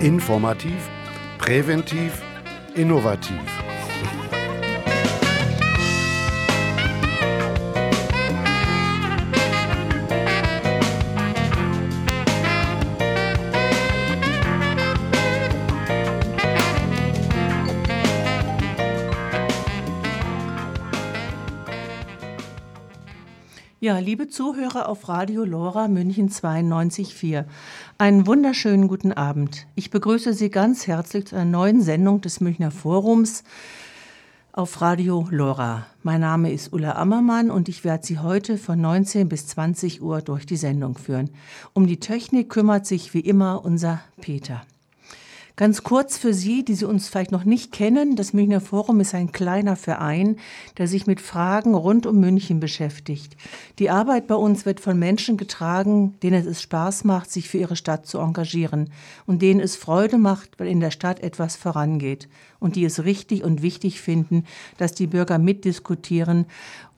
Informativ, präventiv, innovativ. Ja, liebe Zuhörer auf Radio Lora München 92.4, einen wunderschönen guten Abend. Ich begrüße Sie ganz herzlich zu einer neuen Sendung des Münchner Forums auf Radio Lora. Mein Name ist Ulla Ammermann und ich werde Sie heute von 19 bis 20 Uhr durch die Sendung führen. Um die Technik kümmert sich wie immer unser Peter. Ganz kurz für Sie, die Sie uns vielleicht noch nicht kennen, das Münchner Forum ist ein kleiner Verein, der sich mit Fragen rund um München beschäftigt. Die Arbeit bei uns wird von Menschen getragen, denen es Spaß macht, sich für ihre Stadt zu engagieren und denen es Freude macht, weil in der Stadt etwas vorangeht und die es richtig und wichtig finden, dass die Bürger mitdiskutieren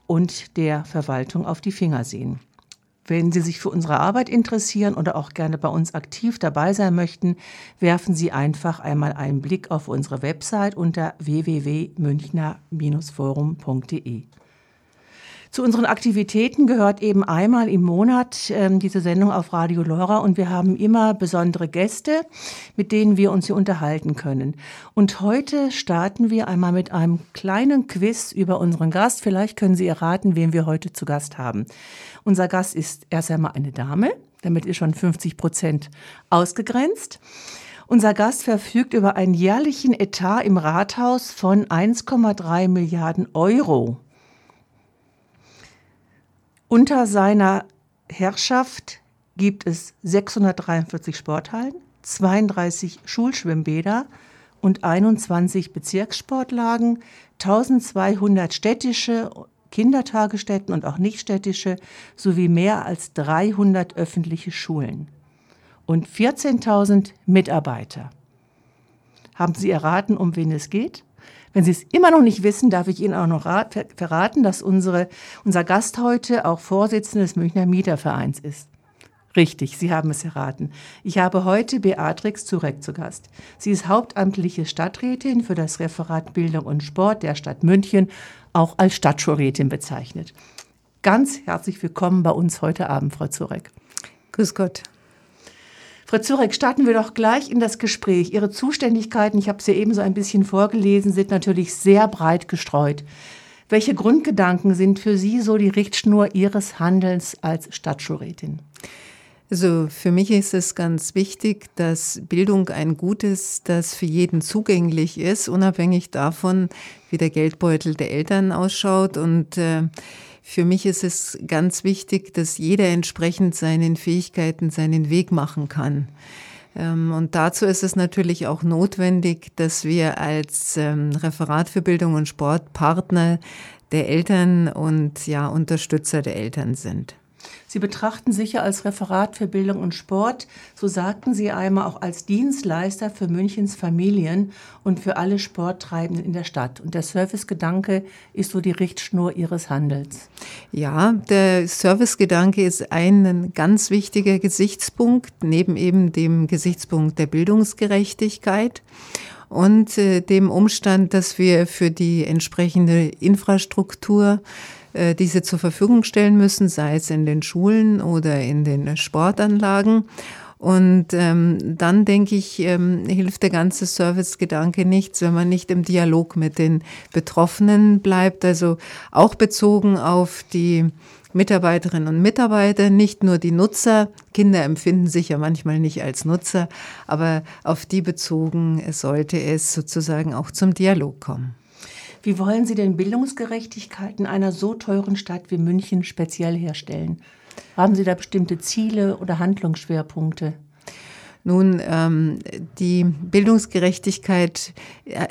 und der Verwaltung auf die Finger sehen. Wenn Sie sich für unsere Arbeit interessieren oder auch gerne bei uns aktiv dabei sein möchten, werfen Sie einfach einmal einen Blick auf unsere Website unter www.münchner-forum.de. Zu unseren Aktivitäten gehört eben einmal im Monat äh, diese Sendung auf Radio Lora und wir haben immer besondere Gäste, mit denen wir uns hier unterhalten können. Und heute starten wir einmal mit einem kleinen Quiz über unseren Gast. Vielleicht können Sie erraten, wen wir heute zu Gast haben. Unser Gast ist erst einmal eine Dame, damit ist schon 50 Prozent ausgegrenzt. Unser Gast verfügt über einen jährlichen Etat im Rathaus von 1,3 Milliarden Euro. Unter seiner Herrschaft gibt es 643 Sporthallen, 32 Schulschwimmbäder und 21 Bezirkssportlagen, 1200 städtische Kindertagesstätten und auch nichtstädtische sowie mehr als 300 öffentliche Schulen und 14.000 Mitarbeiter. Haben Sie erraten, um wen es geht? Wenn Sie es immer noch nicht wissen, darf ich Ihnen auch noch verraten, dass unsere, unser Gast heute auch Vorsitzender des Münchner Mietervereins ist. Richtig, Sie haben es erraten. Ich habe heute Beatrix Zurek zu Gast. Sie ist hauptamtliche Stadträtin für das Referat Bildung und Sport der Stadt München auch als Stadtschulrätin bezeichnet. Ganz herzlich willkommen bei uns heute Abend, Frau Zurek. Grüß Gott. Frau Zurek, starten wir doch gleich in das Gespräch. Ihre Zuständigkeiten, ich habe sie eben so ein bisschen vorgelesen, sind natürlich sehr breit gestreut. Welche Grundgedanken sind für Sie so die Richtschnur Ihres Handelns als Stadtschulrätin? Also für mich ist es ganz wichtig, dass Bildung ein Gut ist, das für jeden zugänglich ist, unabhängig davon, wie der Geldbeutel der Eltern ausschaut. Und äh, für mich ist es ganz wichtig, dass jeder entsprechend seinen Fähigkeiten seinen Weg machen kann. Ähm, und dazu ist es natürlich auch notwendig, dass wir als ähm, Referat für Bildung und Sport Partner der Eltern und ja Unterstützer der Eltern sind. Sie betrachten sich ja als Referat für Bildung und Sport, so sagten Sie einmal auch als Dienstleister für Münchens Familien und für alle Sporttreibenden in der Stadt. Und der Servicegedanke ist so die Richtschnur Ihres Handels. Ja, der Servicegedanke ist ein ganz wichtiger Gesichtspunkt, neben eben dem Gesichtspunkt der Bildungsgerechtigkeit und äh, dem Umstand, dass wir für die entsprechende Infrastruktur diese zur Verfügung stellen müssen, sei es in den Schulen oder in den Sportanlagen. Und ähm, dann denke ich, ähm, hilft der ganze Servicegedanke nichts, wenn man nicht im Dialog mit den Betroffenen bleibt. Also auch bezogen auf die Mitarbeiterinnen und Mitarbeiter, nicht nur die Nutzer. Kinder empfinden sich ja manchmal nicht als Nutzer, aber auf die bezogen sollte es sozusagen auch zum Dialog kommen. Wie wollen Sie denn Bildungsgerechtigkeit in einer so teuren Stadt wie München speziell herstellen? Haben Sie da bestimmte Ziele oder Handlungsschwerpunkte? Nun, ähm, die Bildungsgerechtigkeit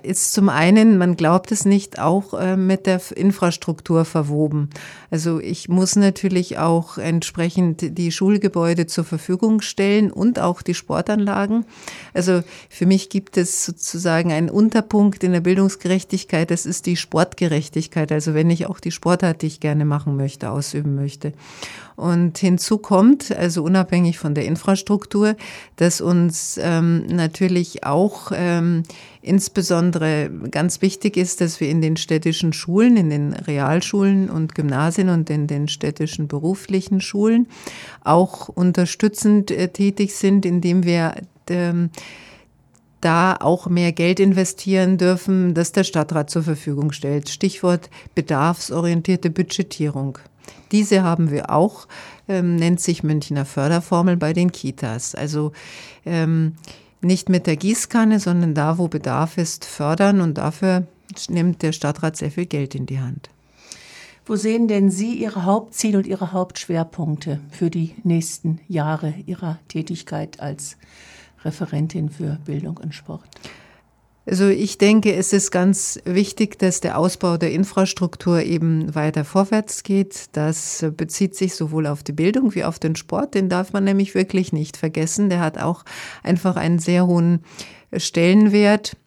ist zum einen, man glaubt es nicht, auch äh, mit der Infrastruktur verwoben. Also ich muss natürlich auch entsprechend die Schulgebäude zur Verfügung stellen und auch die Sportanlagen. Also für mich gibt es sozusagen einen Unterpunkt in der Bildungsgerechtigkeit, das ist die Sportgerechtigkeit. Also wenn ich auch die Sportart, die ich gerne machen möchte, ausüben möchte. Und hinzu kommt, also unabhängig von der Infrastruktur, dass uns ähm, natürlich auch ähm, insbesondere ganz wichtig ist, dass wir in den städtischen Schulen, in den Realschulen und Gymnasien und in den städtischen beruflichen Schulen auch unterstützend äh, tätig sind, indem wir ähm, da auch mehr Geld investieren dürfen, das der Stadtrat zur Verfügung stellt. Stichwort bedarfsorientierte Budgetierung. Diese haben wir auch, ähm, nennt sich Münchner Förderformel bei den Kitas. Also ähm, nicht mit der Gießkanne, sondern da, wo Bedarf ist, fördern und dafür nimmt der Stadtrat sehr viel Geld in die Hand. Wo sehen denn Sie Ihre Hauptziele und Ihre Hauptschwerpunkte für die nächsten Jahre Ihrer Tätigkeit als Referentin für Bildung und Sport? Also ich denke, es ist ganz wichtig, dass der Ausbau der Infrastruktur eben weiter vorwärts geht. Das bezieht sich sowohl auf die Bildung wie auf den Sport. Den darf man nämlich wirklich nicht vergessen. Der hat auch einfach einen sehr hohen Stellenwert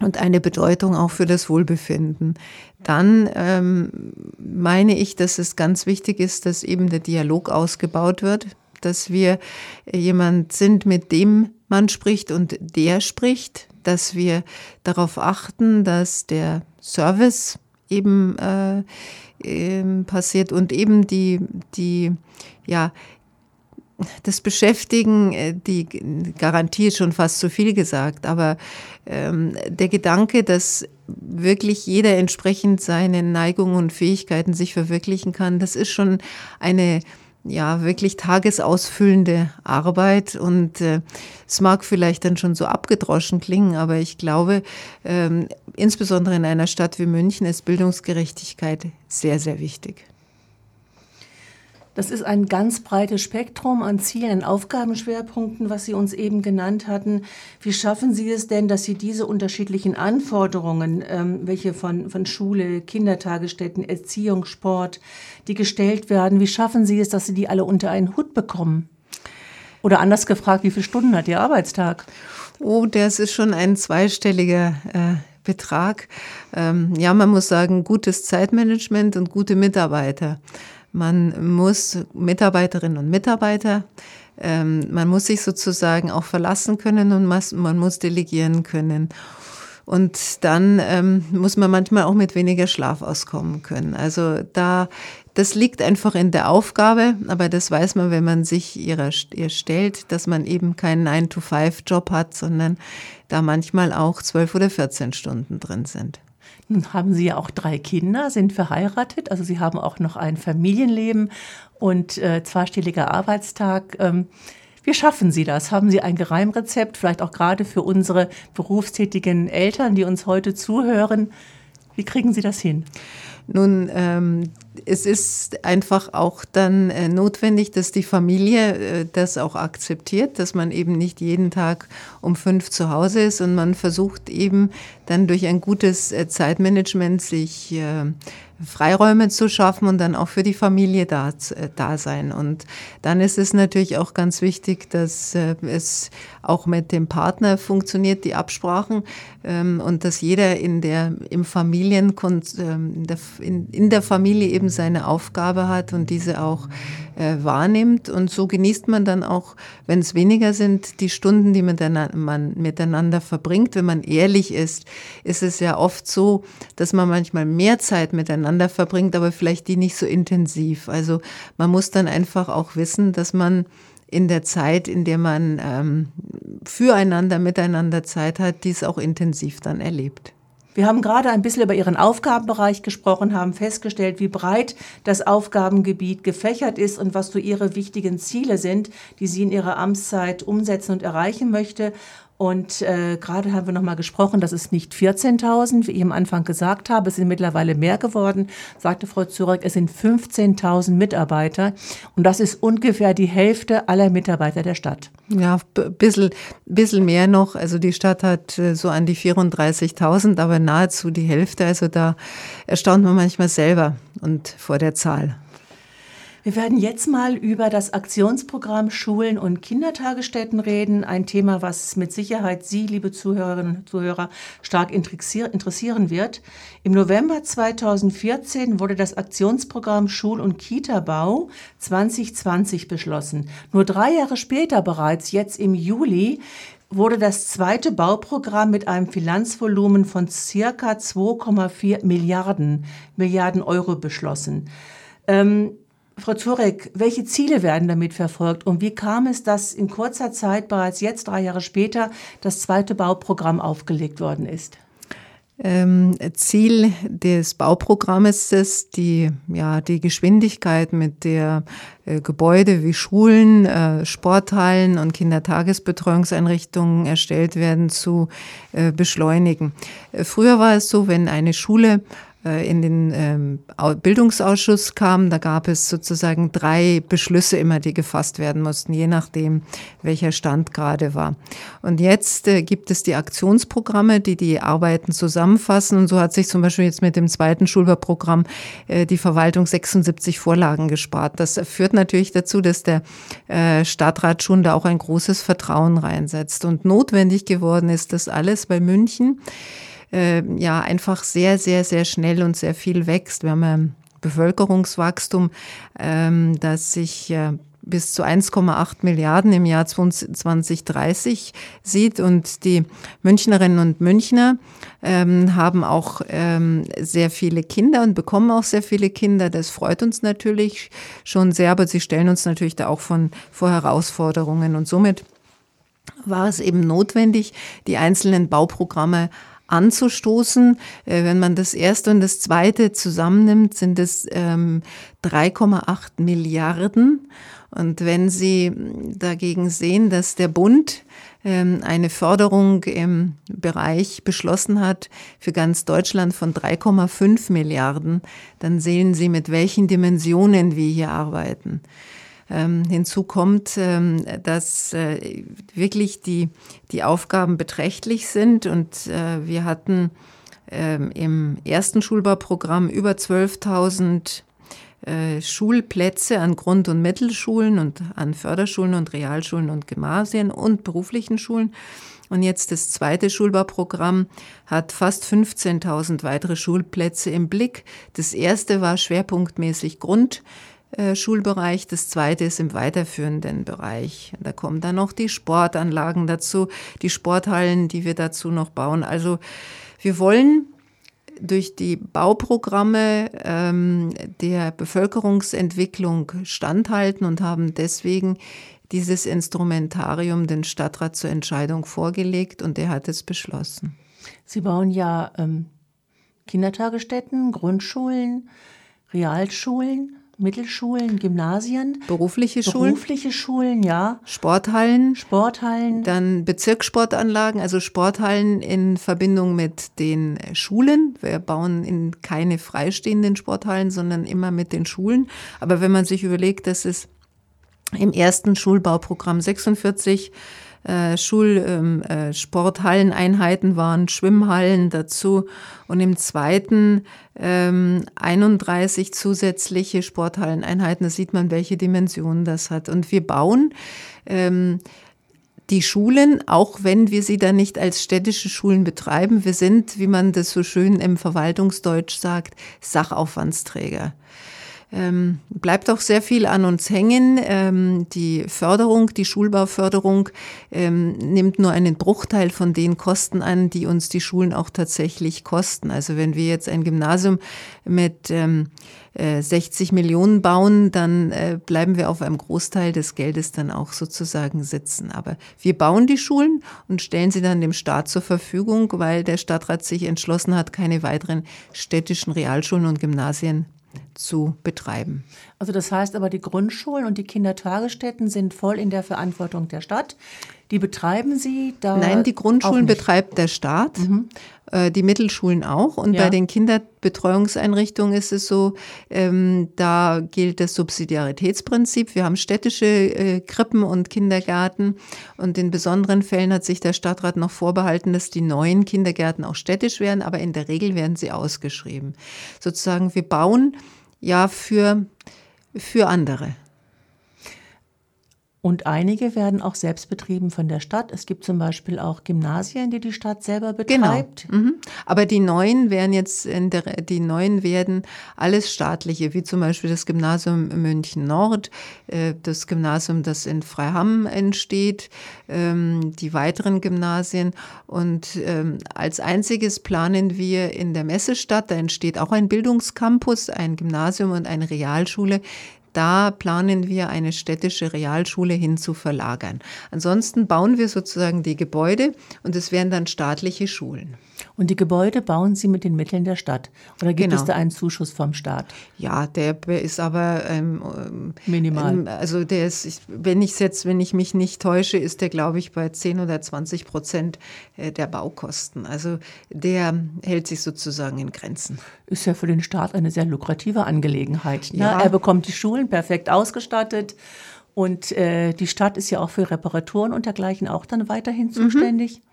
und eine Bedeutung auch für das Wohlbefinden. Dann ähm, meine ich, dass es ganz wichtig ist, dass eben der Dialog ausgebaut wird, dass wir jemand sind, mit dem man spricht und der spricht, dass wir darauf achten, dass der Service eben äh, äh, passiert und eben die, die, ja, das Beschäftigen, äh, die Garantie ist schon fast zu viel gesagt, aber ähm, der Gedanke, dass wirklich jeder entsprechend seinen Neigungen und Fähigkeiten sich verwirklichen kann, das ist schon eine ja wirklich tagesausfüllende Arbeit und äh, es mag vielleicht dann schon so abgedroschen klingen, aber ich glaube, ähm, insbesondere in einer Stadt wie München ist Bildungsgerechtigkeit sehr, sehr wichtig. Das ist ein ganz breites Spektrum an Zielen, Aufgabenschwerpunkten, was Sie uns eben genannt hatten. Wie schaffen Sie es denn, dass Sie diese unterschiedlichen Anforderungen, ähm, welche von, von Schule, Kindertagesstätten, Erziehung, Sport, die gestellt werden, wie schaffen Sie es, dass Sie die alle unter einen Hut bekommen? Oder anders gefragt, wie viele Stunden hat Ihr Arbeitstag? Oh, das ist schon ein zweistelliger äh, Betrag. Ähm, ja, man muss sagen, gutes Zeitmanagement und gute Mitarbeiter. Man muss Mitarbeiterinnen und Mitarbeiter, ähm, man muss sich sozusagen auch verlassen können und man muss delegieren können. Und dann ähm, muss man manchmal auch mit weniger Schlaf auskommen können. Also da, das liegt einfach in der Aufgabe, aber das weiß man, wenn man sich ihrer, ihr stellt, dass man eben keinen 9-to-5-Job hat, sondern da manchmal auch 12 oder 14 Stunden drin sind. Nun haben Sie ja auch drei Kinder, sind verheiratet, also Sie haben auch noch ein Familienleben und äh, zweistelliger Arbeitstag. Ähm, wie schaffen Sie das? Haben Sie ein Geheimrezept, vielleicht auch gerade für unsere berufstätigen Eltern, die uns heute zuhören? Wie kriegen Sie das hin? Nun, ähm, es ist einfach auch dann äh, notwendig, dass die Familie äh, das auch akzeptiert, dass man eben nicht jeden Tag um fünf zu Hause ist und man versucht eben dann durch ein gutes äh, Zeitmanagement sich äh, Freiräume zu schaffen und dann auch für die Familie da, äh, da sein. Und dann ist es natürlich auch ganz wichtig, dass äh, es auch mit dem Partner funktioniert, die Absprachen, ähm, und dass jeder in der, im Familien, ähm, in, in der Familie eben seine Aufgabe hat und diese auch äh, wahrnimmt. Und so genießt man dann auch, wenn es weniger sind, die Stunden, die man miteinander verbringt. Wenn man ehrlich ist, ist es ja oft so, dass man manchmal mehr Zeit miteinander verbringt, aber vielleicht die nicht so intensiv. Also man muss dann einfach auch wissen, dass man in der Zeit, in der man ähm, füreinander, miteinander Zeit hat, dies auch intensiv dann erlebt. Wir haben gerade ein bisschen über Ihren Aufgabenbereich gesprochen, haben festgestellt, wie breit das Aufgabengebiet gefächert ist und was so Ihre wichtigen Ziele sind, die Sie in Ihrer Amtszeit umsetzen und erreichen möchte. Und äh, gerade haben wir noch mal gesprochen, dass es nicht 14.000, wie ich am Anfang gesagt habe, es sind mittlerweile mehr geworden, sagte Frau Zurek, es sind 15.000 Mitarbeiter und das ist ungefähr die Hälfte aller Mitarbeiter der Stadt. Ja, bisschen, bisschen mehr noch. Also die Stadt hat äh, so an die 34.000, aber nahezu die Hälfte. Also da erstaunt man manchmal selber und vor der Zahl. Wir werden jetzt mal über das Aktionsprogramm Schulen und Kindertagesstätten reden. Ein Thema, was mit Sicherheit Sie, liebe Zuhörerinnen und Zuhörer, stark interessieren wird. Im November 2014 wurde das Aktionsprogramm Schul- und Kita-Bau 2020 beschlossen. Nur drei Jahre später bereits, jetzt im Juli, wurde das zweite Bauprogramm mit einem Finanzvolumen von circa 2,4 Milliarden, Milliarden Euro beschlossen. Ähm, Frau Zurek, welche Ziele werden damit verfolgt und wie kam es, dass in kurzer Zeit, bereits jetzt drei Jahre später, das zweite Bauprogramm aufgelegt worden ist? Ähm, Ziel des Bauprogrammes ist, die, ja, die Geschwindigkeit, mit der äh, Gebäude wie Schulen, äh, Sporthallen und Kindertagesbetreuungseinrichtungen erstellt werden, zu äh, beschleunigen. Äh, früher war es so, wenn eine Schule in den ähm, Bildungsausschuss kam, da gab es sozusagen drei Beschlüsse immer, die gefasst werden mussten, je nachdem, welcher Stand gerade war. Und jetzt äh, gibt es die Aktionsprogramme, die die Arbeiten zusammenfassen. Und so hat sich zum Beispiel jetzt mit dem zweiten Schulbauprogramm äh, die Verwaltung 76 Vorlagen gespart. Das führt natürlich dazu, dass der Stadtrat schon da auch ein großes Vertrauen reinsetzt. Und notwendig geworden ist das alles bei München äh, ja einfach sehr, sehr, sehr schnell und sehr viel wächst. Wir haben ein Bevölkerungswachstum, ähm, das sich äh, bis zu 1,8 Milliarden im Jahr 2030 sieht. Und die Münchnerinnen und Münchner ähm, haben auch ähm, sehr viele Kinder und bekommen auch sehr viele Kinder. Das freut uns natürlich schon sehr, aber sie stellen uns natürlich da auch von, vor Herausforderungen. Und somit war es eben notwendig, die einzelnen Bauprogramme anzustoßen. Äh, wenn man das erste und das zweite zusammennimmt, sind es ähm, 3,8 Milliarden. Und wenn Sie dagegen sehen, dass der Bund ähm, eine Förderung im Bereich beschlossen hat für ganz Deutschland von 3,5 Milliarden, dann sehen Sie, mit welchen Dimensionen wir hier arbeiten. Ähm, hinzu kommt, ähm, dass äh, wirklich die, die Aufgaben beträchtlich sind und äh, wir hatten ähm, im ersten Schulbauprogramm über 12.000 äh, Schulplätze an Grund- und Mittelschulen und an Förderschulen und Realschulen und Gymnasien und beruflichen Schulen. Und jetzt das zweite Schulbauprogramm hat fast 15.000 weitere Schulplätze im Blick. Das erste war schwerpunktmäßig Grund. Äh, Schulbereich. Das zweite ist im weiterführenden Bereich. Da kommen dann noch die Sportanlagen dazu, die Sporthallen, die wir dazu noch bauen. Also wir wollen durch die Bauprogramme ähm, der Bevölkerungsentwicklung standhalten und haben deswegen dieses Instrumentarium den Stadtrat zur Entscheidung vorgelegt und er hat es beschlossen. Sie bauen ja ähm, Kindertagesstätten, Grundschulen, Realschulen. Mittelschulen, Gymnasien. Berufliche Schulen. Berufliche Schulen, ja. Sporthallen. Sporthallen. Dann Bezirkssportanlagen, also Sporthallen in Verbindung mit den Schulen. Wir bauen in keine freistehenden Sporthallen, sondern immer mit den Schulen. Aber wenn man sich überlegt, dass es im ersten Schulbauprogramm 46 äh, Schulsporthalleneinheiten ähm, äh, waren, Schwimmhallen dazu und im zweiten ähm, 31 zusätzliche Sporthalleneinheiten. Da sieht man, welche Dimensionen das hat. Und wir bauen ähm, die Schulen, auch wenn wir sie dann nicht als städtische Schulen betreiben, wir sind, wie man das so schön im Verwaltungsdeutsch sagt, Sachaufwandsträger ähm, bleibt auch sehr viel an uns hängen. Ähm, die Förderung, die Schulbauförderung ähm, nimmt nur einen Bruchteil von den Kosten an, die uns die Schulen auch tatsächlich kosten. Also wenn wir jetzt ein Gymnasium mit ähm, äh, 60 Millionen bauen, dann äh, bleiben wir auf einem Großteil des Geldes dann auch sozusagen sitzen. Aber wir bauen die Schulen und stellen sie dann dem Staat zur Verfügung, weil der Stadtrat sich entschlossen hat, keine weiteren städtischen Realschulen und Gymnasien zu betreiben. Also das heißt aber, die Grundschulen und die Kindertagesstätten sind voll in der Verantwortung der Stadt. Die betreiben Sie da? Nein, die Grundschulen betreibt der Staat, mhm. äh, die Mittelschulen auch. Und ja. bei den Kinderbetreuungseinrichtungen ist es so, ähm, da gilt das Subsidiaritätsprinzip. Wir haben städtische äh, Krippen und Kindergärten. Und in besonderen Fällen hat sich der Stadtrat noch vorbehalten, dass die neuen Kindergärten auch städtisch werden. Aber in der Regel werden sie ausgeschrieben. Sozusagen, wir bauen ja für für andere. Und einige werden auch selbst betrieben von der Stadt. Es gibt zum Beispiel auch Gymnasien, die die Stadt selber betreibt. Genau. Mhm. Aber die neuen werden jetzt, der, die neuen werden alles staatliche, wie zum Beispiel das Gymnasium München Nord, äh, das Gymnasium, das in Freiham entsteht, ähm, die weiteren Gymnasien. Und ähm, als einziges planen wir in der Messestadt, da entsteht auch ein Bildungscampus, ein Gymnasium und eine Realschule, da planen wir eine städtische Realschule hin zu verlagern. Ansonsten bauen wir sozusagen die Gebäude und es werden dann staatliche Schulen. Und die Gebäude bauen Sie mit den Mitteln der Stadt? Oder gibt genau. es da einen Zuschuss vom Staat? Ja, der ist aber ähm, ähm minimal. Ähm, also der ist, wenn ich jetzt, wenn ich mich nicht täusche, ist der, glaube ich, bei 10 oder 20 Prozent äh, der Baukosten. Also der hält sich sozusagen in Grenzen. Ist ja für den Staat eine sehr lukrative Angelegenheit. Ne? Ja. Er bekommt die Schulen perfekt ausgestattet. Und äh, die Stadt ist ja auch für Reparaturen und dergleichen auch dann weiterhin mhm. zuständig. Mhm.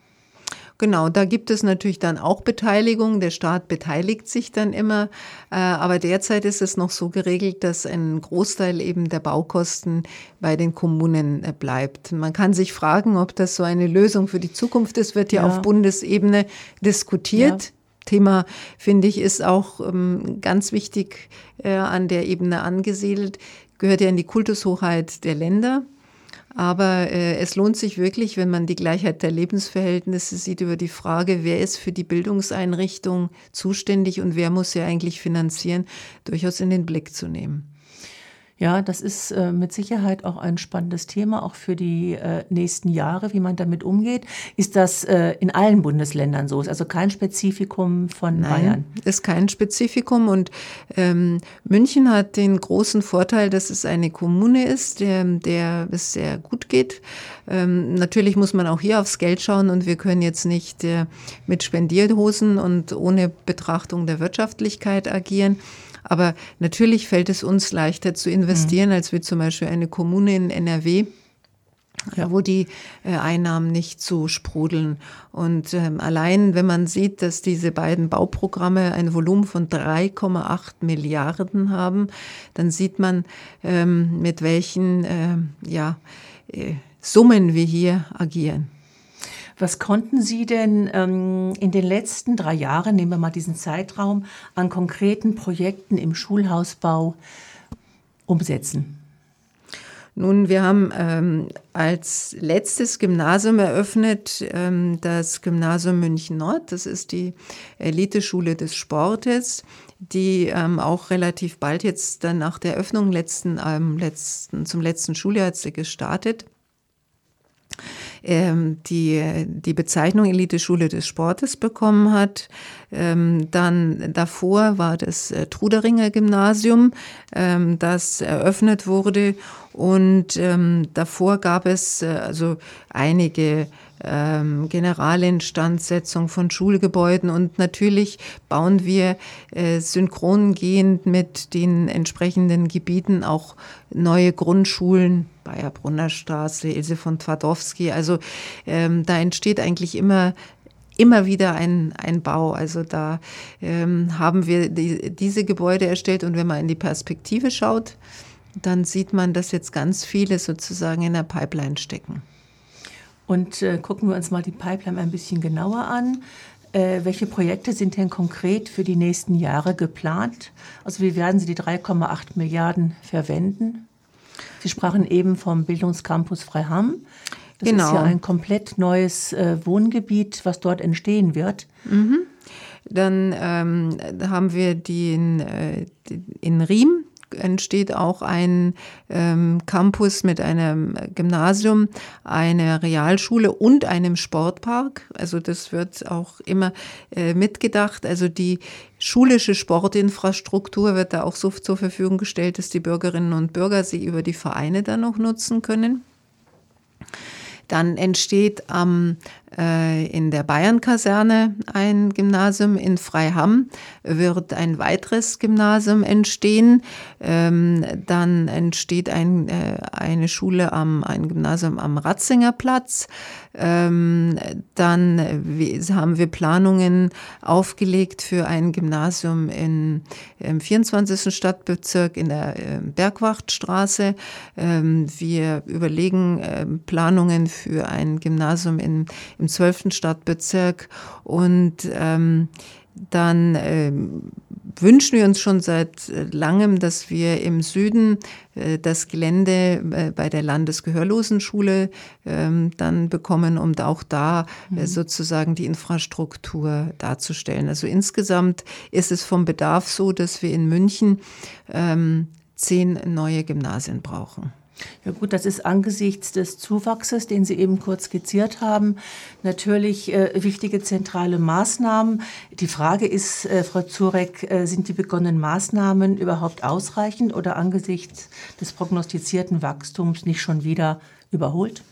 Genau, da gibt es natürlich dann auch Beteiligung. Der Staat beteiligt sich dann immer. Äh, aber derzeit ist es noch so geregelt, dass ein Großteil eben der Baukosten bei den Kommunen äh, bleibt. Man kann sich fragen, ob das so eine Lösung für die Zukunft ist, wird ja, ja. auf Bundesebene diskutiert. Ja. Thema, finde ich, ist auch ähm, ganz wichtig äh, an der Ebene angesiedelt, gehört ja in die Kultushoheit der Länder. Aber äh, es lohnt sich wirklich, wenn man die Gleichheit der Lebensverhältnisse sieht, über die Frage, wer ist für die Bildungseinrichtung zuständig und wer muss sie eigentlich finanzieren, durchaus in den Blick zu nehmen. Ja, das ist äh, mit Sicherheit auch ein spannendes Thema, auch für die äh, nächsten Jahre, wie man damit umgeht. Ist das äh, in allen Bundesländern so? Ist also kein Spezifikum von Nein, Bayern? ist kein Spezifikum. Und ähm, München hat den großen Vorteil, dass es eine Kommune ist, der, der es sehr gut geht. Ähm, natürlich muss man auch hier aufs Geld schauen und wir können jetzt nicht äh, mit Spendierhosen und ohne Betrachtung der Wirtschaftlichkeit agieren. Aber natürlich fällt es uns leichter zu investieren, mhm. als wie zum Beispiel eine Kommune in NRW. Ja. wo die äh, Einnahmen nicht so sprudeln. Und ähm, allein, wenn man sieht, dass diese beiden Bauprogramme ein Volumen von 3,8 Milliarden haben, dann sieht man, ähm, mit welchen äh, ja, äh, Summen wir hier agieren. Was konnten Sie denn ähm, in den letzten drei Jahren, nehmen wir mal diesen Zeitraum, an konkreten Projekten im Schulhausbau umsetzen? Nun, wir haben ähm, als letztes Gymnasium eröffnet ähm, das Gymnasium München Nord. Das ist die Eliteschule des Sportes, die ähm, auch relativ bald jetzt dann nach der Öffnung letzten, ähm, letzten, zum letzten Schuljahr gestartet ähm, die, die Bezeichnung Eliteschule des Sportes bekommen hat. Ähm, dann davor war das äh, Truderinger Gymnasium, ähm, das eröffnet wurde. Und ähm, davor gab es äh, also einige ähm, Generalinstandsetzung von Schulgebäuden und natürlich bauen wir äh, synchron gehend mit den entsprechenden Gebieten auch neue Grundschulen, Bayerbrunner Straße, Ilse von Twardowski. Also ähm, da entsteht eigentlich immer immer wieder ein, ein Bau. Also da ähm, haben wir die, diese Gebäude erstellt und wenn man in die Perspektive schaut, dann sieht man, dass jetzt ganz viele sozusagen in der Pipeline stecken. Und äh, gucken wir uns mal die Pipeline ein bisschen genauer an. Äh, welche Projekte sind denn konkret für die nächsten Jahre geplant? Also wie werden Sie die 3,8 Milliarden verwenden? Sie sprachen eben vom Bildungscampus Freiham. Das genau. ist ja ein komplett neues äh, Wohngebiet, was dort entstehen wird. Mhm. Dann ähm, haben wir den äh, in Riem entsteht auch ein ähm, Campus mit einem Gymnasium, einer Realschule und einem Sportpark. Also das wird auch immer äh, mitgedacht. Also die schulische Sportinfrastruktur wird da auch so zur Verfügung gestellt, dass die Bürgerinnen und Bürger sie über die Vereine dann noch nutzen können. Dann entsteht am in der Bayernkaserne ein Gymnasium. In Freiham wird ein weiteres Gymnasium entstehen. Ähm, dann entsteht ein, äh, eine Schule am, ein Gymnasium am Ratzingerplatz. Ähm, dann haben wir Planungen aufgelegt für ein Gymnasium in, im 24. Stadtbezirk in der äh, Bergwachtstraße. Ähm, wir überlegen äh, Planungen für ein Gymnasium in, im 12. Stadtbezirk und ähm, dann äh, wünschen wir uns schon seit äh, langem, dass wir im Süden äh, das Gelände äh, bei der Landesgehörlosenschule ähm, dann bekommen, um auch da äh, mhm. sozusagen die Infrastruktur darzustellen. Also insgesamt ist es vom Bedarf so, dass wir in München ähm, zehn neue Gymnasien brauchen. Ja gut, das ist angesichts des Zuwachses, den Sie eben kurz skizziert haben, natürlich äh, wichtige zentrale Maßnahmen. Die Frage ist, äh, Frau Zurek, äh, sind die begonnenen Maßnahmen überhaupt ausreichend oder angesichts des prognostizierten Wachstums nicht schon wieder überholt?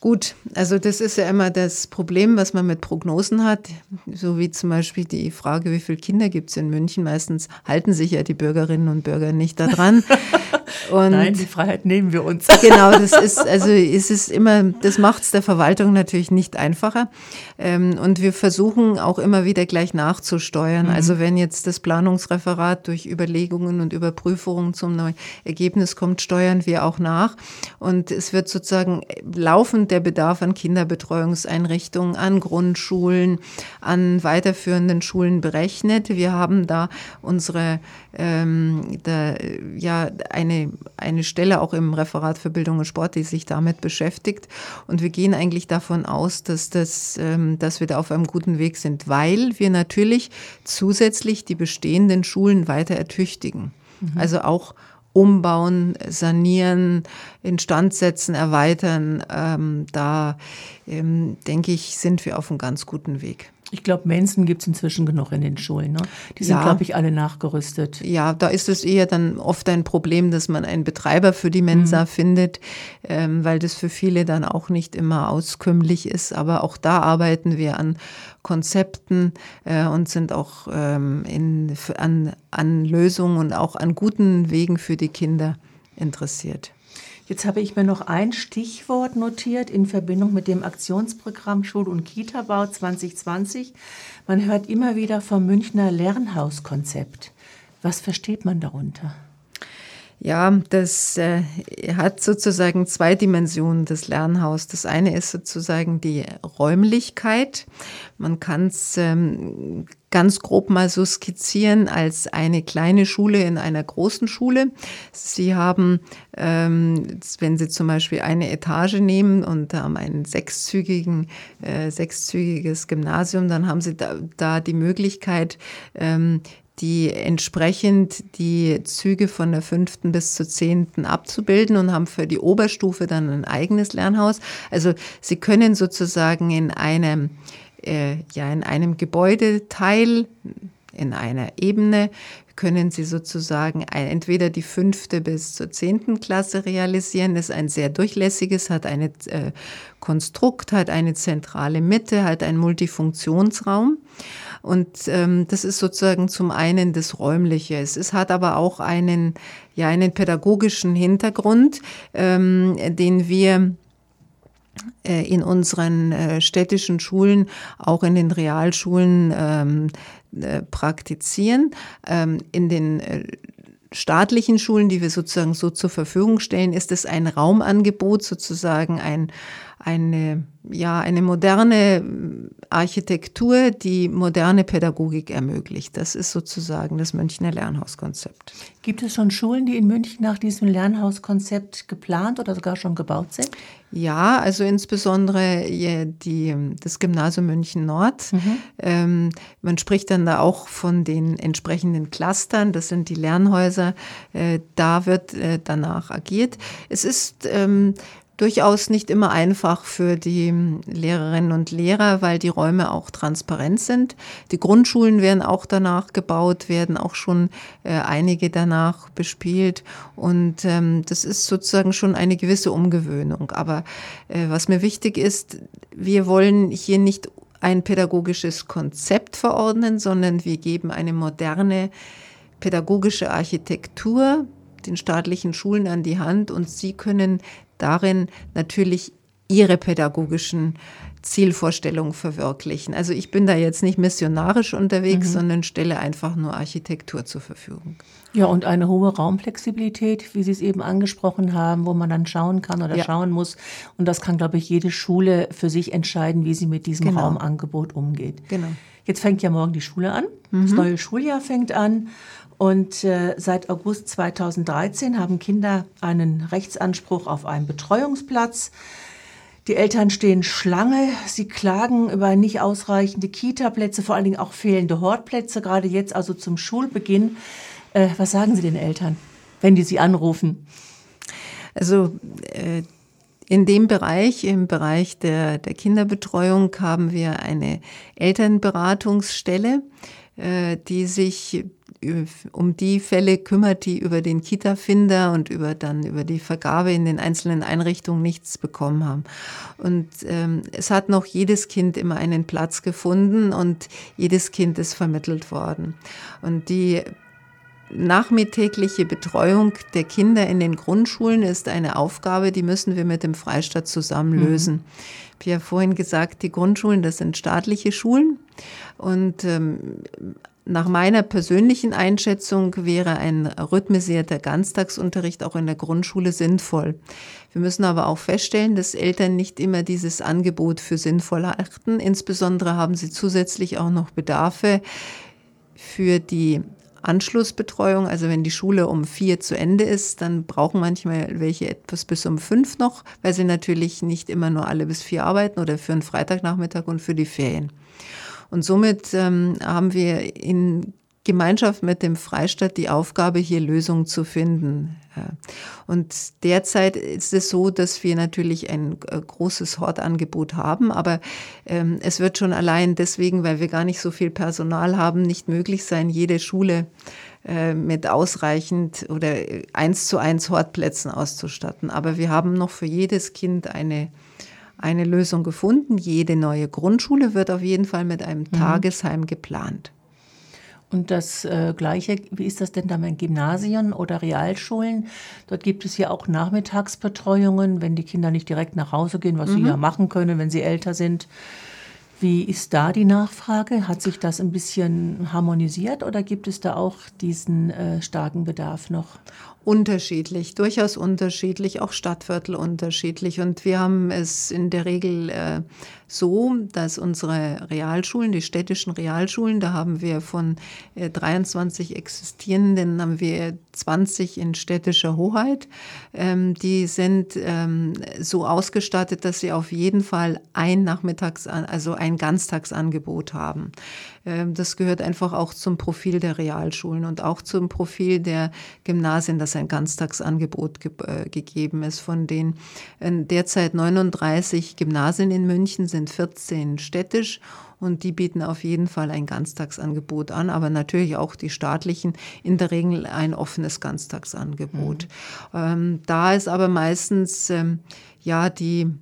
Gut, also das ist ja immer das Problem, was man mit Prognosen hat, so wie zum Beispiel die Frage, wie viele Kinder gibt es in München. Meistens halten sich ja die Bürgerinnen und Bürger nicht daran. Und Nein, die Freiheit nehmen wir uns. Genau, das ist, also es ist immer, das macht es der Verwaltung natürlich nicht einfacher. Ähm, und wir versuchen auch immer wieder gleich nachzusteuern. Mhm. Also wenn jetzt das Planungsreferat durch Überlegungen und Überprüfungen zum neuen Ergebnis kommt, steuern wir auch nach. Und es wird sozusagen laufend der Bedarf an Kinderbetreuungseinrichtungen, an Grundschulen, an weiterführenden Schulen berechnet. Wir haben da unsere, ähm, da, ja, eine eine Stelle auch im Referat für Bildung und Sport, die sich damit beschäftigt. Und wir gehen eigentlich davon aus, dass, das, ähm, dass wir da auf einem guten Weg sind, weil wir natürlich zusätzlich die bestehenden Schulen weiter ertüchtigen. Mhm. Also auch umbauen, sanieren, instand setzen, erweitern. Ähm, da ähm, denke ich, sind wir auf einem ganz guten Weg. Ich glaube, Mensen gibt es inzwischen genug in den Schulen. Ne? Die sind, ja. glaube ich, alle nachgerüstet. Ja, da ist es eher dann oft ein Problem, dass man einen Betreiber für die Mensa mhm. findet, ähm, weil das für viele dann auch nicht immer auskömmlich ist. Aber auch da arbeiten wir an Konzepten äh, und sind auch ähm, in, an, an Lösungen und auch an guten Wegen für die Kinder interessiert. Jetzt habe ich mir noch ein Stichwort notiert in Verbindung mit dem Aktionsprogramm Schul- und Kita-Bau 2020. Man hört immer wieder vom Münchner Lernhauskonzept. Was versteht man darunter? Ja, das äh, hat sozusagen zwei Dimensionen, das Lernhaus. Das eine ist sozusagen die Räumlichkeit. Man kann es ähm, ganz grob mal so skizzieren als eine kleine Schule in einer großen Schule. Sie haben, ähm, wenn Sie zum Beispiel eine Etage nehmen und haben ein sechszügigen, äh, sechszügiges Gymnasium, dann haben Sie da, da die Möglichkeit, ähm, die entsprechend die Züge von der fünften bis zur zehnten abzubilden und haben für die Oberstufe dann ein eigenes Lernhaus. Also sie können sozusagen in einem, äh, ja, in einem Gebäudeteil, in einer Ebene, können Sie sozusagen entweder die fünfte bis zur zehnten Klasse realisieren. Das ist ein sehr durchlässiges, hat ein äh, Konstrukt, hat eine zentrale Mitte, hat einen Multifunktionsraum. Und ähm, das ist sozusagen zum einen das Räumliche. Es hat aber auch einen, ja, einen pädagogischen Hintergrund, ähm, den wir in unseren äh, städtischen Schulen, auch in den Realschulen ähm, äh, praktizieren. Ähm, in den äh, staatlichen Schulen, die wir sozusagen so zur Verfügung stellen, ist es ein Raumangebot, sozusagen ein, eine ja, eine moderne Architektur, die moderne Pädagogik ermöglicht. Das ist sozusagen das Münchner Lernhauskonzept. Gibt es schon Schulen, die in München nach diesem Lernhauskonzept geplant oder sogar schon gebaut sind? Ja, also insbesondere die, das Gymnasium München Nord. Mhm. Ähm, man spricht dann da auch von den entsprechenden Clustern. Das sind die Lernhäuser. Äh, da wird äh, danach agiert. Es ist ähm, durchaus nicht immer einfach für die Lehrerinnen und Lehrer, weil die Räume auch transparent sind. Die Grundschulen werden auch danach gebaut, werden auch schon äh, einige danach bespielt. Und ähm, das ist sozusagen schon eine gewisse Umgewöhnung. Aber äh, was mir wichtig ist, wir wollen hier nicht ein pädagogisches Konzept verordnen, sondern wir geben eine moderne pädagogische Architektur den staatlichen Schulen an die Hand und sie können darin natürlich ihre pädagogischen Zielvorstellungen verwirklichen. Also ich bin da jetzt nicht missionarisch unterwegs, mhm. sondern stelle einfach nur Architektur zur Verfügung. Ja, und eine hohe Raumflexibilität, wie Sie es eben angesprochen haben, wo man dann schauen kann oder ja. schauen muss. Und das kann, glaube ich, jede Schule für sich entscheiden, wie sie mit diesem genau. Raumangebot umgeht. Genau. Jetzt fängt ja morgen die Schule an. Mhm. Das neue Schuljahr fängt an. Und äh, seit August 2013 haben Kinder einen Rechtsanspruch auf einen Betreuungsplatz. Die Eltern stehen Schlange, sie klagen über nicht ausreichende Kita-Plätze, vor allen Dingen auch fehlende Hortplätze, gerade jetzt also zum Schulbeginn. Äh, was sagen Sie den Eltern, wenn die Sie anrufen? Also äh, in dem Bereich, im Bereich der, der Kinderbetreuung, haben wir eine Elternberatungsstelle, die sich um die Fälle kümmert, die über den Kita-Finder und über dann über die Vergabe in den einzelnen Einrichtungen nichts bekommen haben. Und ähm, es hat noch jedes Kind immer einen Platz gefunden und jedes Kind ist vermittelt worden. Und die nachmittägliche Betreuung der Kinder in den Grundschulen ist eine Aufgabe, die müssen wir mit dem Freistaat zusammen mhm. lösen. Mhm. Wie ja vorhin gesagt, die Grundschulen, das sind staatliche Schulen. Und ähm, nach meiner persönlichen Einschätzung wäre ein rhythmisierter Ganztagsunterricht auch in der Grundschule sinnvoll. Wir müssen aber auch feststellen, dass Eltern nicht immer dieses Angebot für sinnvoll achten. Insbesondere haben sie zusätzlich auch noch Bedarfe für die Anschlussbetreuung. Also wenn die Schule um vier zu Ende ist, dann brauchen manchmal welche etwas bis um fünf noch, weil sie natürlich nicht immer nur alle bis vier arbeiten oder für einen Freitagnachmittag und für die Ferien. Und somit ähm, haben wir in Gemeinschaft mit dem Freistaat die Aufgabe, hier Lösungen zu finden. Und derzeit ist es so, dass wir natürlich ein äh, großes Hortangebot haben, aber ähm, es wird schon allein deswegen, weil wir gar nicht so viel Personal haben, nicht möglich sein, jede Schule äh, mit ausreichend oder eins zu eins Hortplätzen auszustatten. Aber wir haben noch für jedes Kind eine eine Lösung gefunden. Jede neue Grundschule wird auf jeden Fall mit einem mhm. Tagesheim geplant. Und das äh, Gleiche, wie ist das denn da mit Gymnasien oder Realschulen? Dort gibt es ja auch Nachmittagsbetreuungen, wenn die Kinder nicht direkt nach Hause gehen, was mhm. sie ja machen können, wenn sie älter sind. Wie ist da die Nachfrage? Hat sich das ein bisschen harmonisiert oder gibt es da auch diesen äh, starken Bedarf noch? Unterschiedlich, durchaus unterschiedlich, auch Stadtviertel unterschiedlich. Und wir haben es in der Regel äh, so, dass unsere Realschulen, die städtischen Realschulen, da haben wir von äh, 23 existierenden, haben wir 20 in städtischer Hoheit. Ähm, die sind ähm, so ausgestattet, dass sie auf jeden Fall ein Nachmittags, also ein Ganztagsangebot haben. Ähm, das gehört einfach auch zum Profil der Realschulen und auch zum Profil der Gymnasien, dass ein Ganztagsangebot ge äh, gegeben ist. Von den äh, derzeit 39 Gymnasien in München sind 14 städtisch und die bieten auf jeden Fall ein Ganztagsangebot an, aber natürlich auch die staatlichen in der Regel ein offenes Ganztagsangebot. Mhm. Ähm, da ist aber meistens ähm, ja die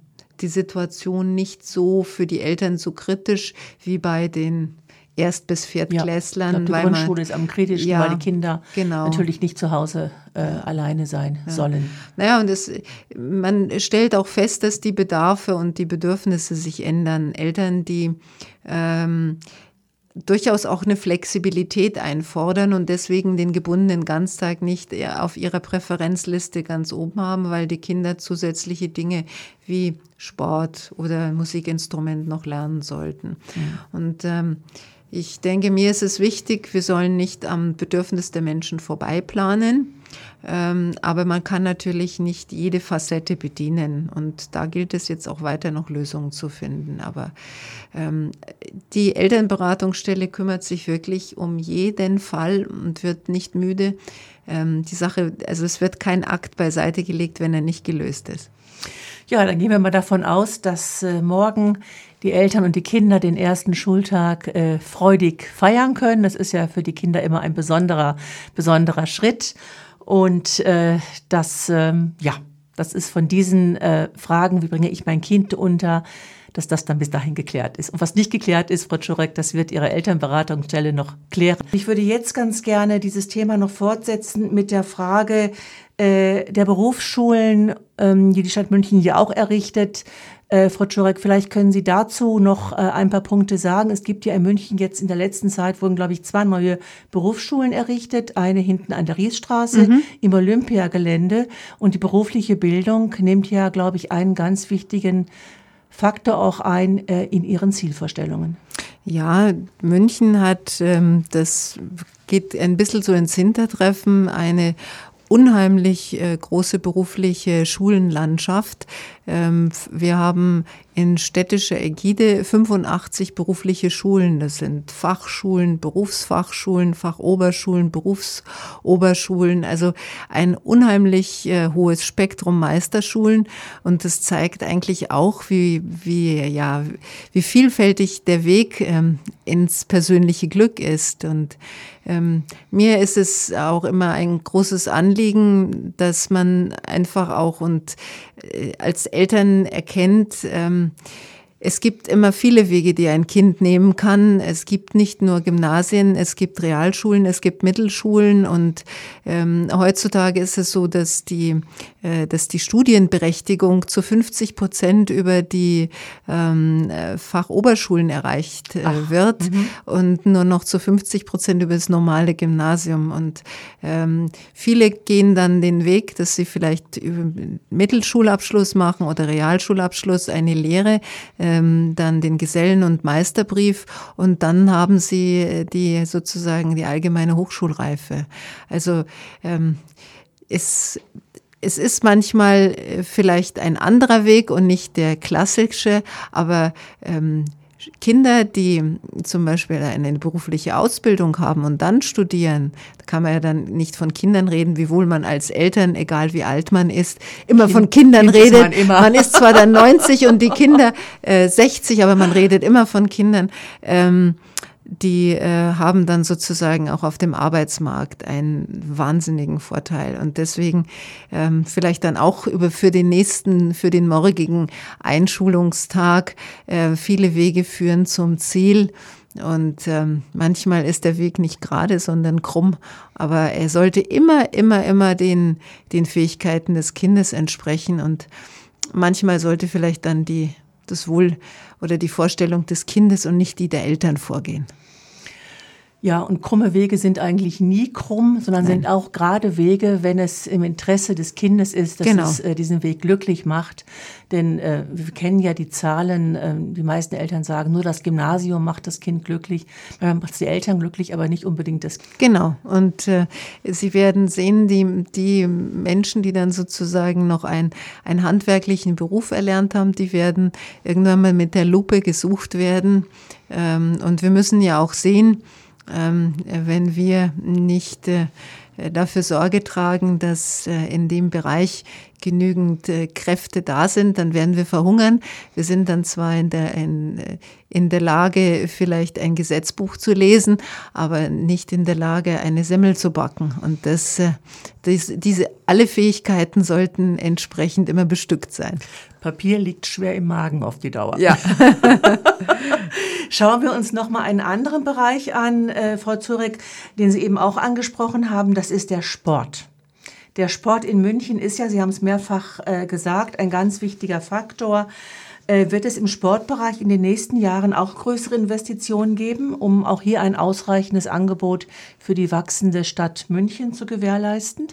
die Situation nicht so für die Eltern so kritisch wie bei den Erst- bis Viertklässlern. Ja, die Grundschule man, ist am kritischsten, ja, weil die Kinder genau. natürlich nicht zu Hause äh, alleine sein ja. sollen. Naja, und es, man stellt auch fest, dass die Bedarfe und die Bedürfnisse sich ändern. Eltern, die ähm, durchaus auch eine Flexibilität einfordern und deswegen den gebundenen Ganztag nicht auf ihrer Präferenzliste ganz oben haben, weil die Kinder zusätzliche Dinge wie Sport oder Musikinstrument noch lernen sollten. Mhm. Und ähm, ich denke, mir ist es wichtig, wir sollen nicht am Bedürfnis der Menschen vorbeiplanen. Ähm, aber man kann natürlich nicht jede Facette bedienen. Und da gilt es jetzt auch weiter noch Lösungen zu finden. Aber ähm, die Elternberatungsstelle kümmert sich wirklich um jeden Fall und wird nicht müde. Ähm, die Sache, also es wird kein Akt beiseite gelegt, wenn er nicht gelöst ist. Ja, dann gehen wir mal davon aus, dass äh, morgen die Eltern und die Kinder den ersten Schultag äh, freudig feiern können. Das ist ja für die Kinder immer ein besonderer, besonderer Schritt. Und äh, das, ähm, ja, das ist von diesen äh, Fragen, wie bringe ich mein Kind unter, dass das dann bis dahin geklärt ist. Und was nicht geklärt ist, Frau Czurek, das wird Ihre Elternberatungsstelle noch klären. Ich würde jetzt ganz gerne dieses Thema noch fortsetzen mit der Frage äh, der Berufsschulen, ähm, die die Stadt München ja auch errichtet. Äh, Frau Czurek, vielleicht können Sie dazu noch äh, ein paar Punkte sagen. Es gibt ja in München jetzt in der letzten Zeit wurden, glaube ich, zwei neue Berufsschulen errichtet. Eine hinten an der Riesstraße mhm. im Olympiagelände. Und die berufliche Bildung nimmt ja, glaube ich, einen ganz wichtigen Faktor auch ein äh, in Ihren Zielvorstellungen. Ja, München hat, ähm, das geht ein bisschen so ins Hintertreffen, eine unheimlich äh, große berufliche Schulenlandschaft. Ähm, wir haben in städtischer Ägide 85 berufliche Schulen. Das sind Fachschulen, Berufsfachschulen, Fachoberschulen, Berufsoberschulen. Also ein unheimlich äh, hohes Spektrum Meisterschulen. Und das zeigt eigentlich auch, wie, wie, ja, wie vielfältig der Weg ähm, ins persönliche Glück ist. Und ähm, mir ist es auch immer ein großes Anliegen, dass man einfach auch und äh, als Eltern erkennt, ähm, es gibt immer viele Wege, die ein Kind nehmen kann. Es gibt nicht nur Gymnasien, es gibt Realschulen, es gibt Mittelschulen und ähm, heutzutage ist es so, dass die, äh, dass die Studienberechtigung zu 50 Prozent über die ähm, Fachoberschulen erreicht äh, Ach, wird -hmm. und nur noch zu 50 Prozent über das normale Gymnasium. Und ähm, viele gehen dann den Weg, dass sie vielleicht Mittelschulabschluss machen oder Realschulabschluss, eine Lehre. Äh, ähm, dann den Gesellen- und Meisterbrief und dann haben sie äh, die sozusagen die allgemeine Hochschulreife. Also ähm, es es ist manchmal äh, vielleicht ein anderer Weg und nicht der klassische, aber ähm, Kinder, die zum Beispiel eine berufliche Ausbildung haben und dann studieren, da kann man ja dann nicht von Kindern reden, wiewohl man als Eltern, egal wie alt man ist, immer kind, von Kindern kind redet. Man, man, ist zwar dann 90 und die Kinder äh, 60, aber man redet immer von Kindern. Ähm, die äh, haben dann sozusagen auch auf dem Arbeitsmarkt einen wahnsinnigen Vorteil. Und deswegen ähm, vielleicht dann auch über für den nächsten, für den morgigen Einschulungstag äh, viele Wege führen zum Ziel. Und ähm, manchmal ist der Weg nicht gerade, sondern krumm. Aber er sollte immer, immer, immer den, den Fähigkeiten des Kindes entsprechen. Und manchmal sollte vielleicht dann die, das Wohl oder die Vorstellung des Kindes und nicht die der Eltern vorgehen. Ja, und krumme Wege sind eigentlich nie krumm, sondern Nein. sind auch gerade Wege, wenn es im Interesse des Kindes ist, dass genau. es äh, diesen Weg glücklich macht. Denn äh, wir kennen ja die Zahlen, äh, die meisten Eltern sagen, nur das Gymnasium macht das Kind glücklich. Man macht die Eltern glücklich, aber nicht unbedingt das Kind. Genau. Und äh, Sie werden sehen, die, die Menschen, die dann sozusagen noch ein, einen handwerklichen Beruf erlernt haben, die werden irgendwann mal mit der Lupe gesucht werden. Ähm, und wir müssen ja auch sehen, wenn wir nicht äh, dafür Sorge tragen, dass äh, in dem Bereich genügend äh, Kräfte da sind, dann werden wir verhungern. Wir sind dann zwar in der, in, in der Lage, vielleicht ein Gesetzbuch zu lesen, aber nicht in der Lage, eine Semmel zu backen. Und das, das, diese, alle Fähigkeiten sollten entsprechend immer bestückt sein. Papier liegt schwer im Magen auf die Dauer. Ja. Schauen wir uns noch mal einen anderen Bereich an, äh, Frau Zurek, den Sie eben auch angesprochen haben. Das ist der Sport. Der Sport in München ist ja, Sie haben es mehrfach äh, gesagt, ein ganz wichtiger Faktor. Äh, wird es im Sportbereich in den nächsten Jahren auch größere Investitionen geben, um auch hier ein ausreichendes Angebot für die wachsende Stadt München zu gewährleisten?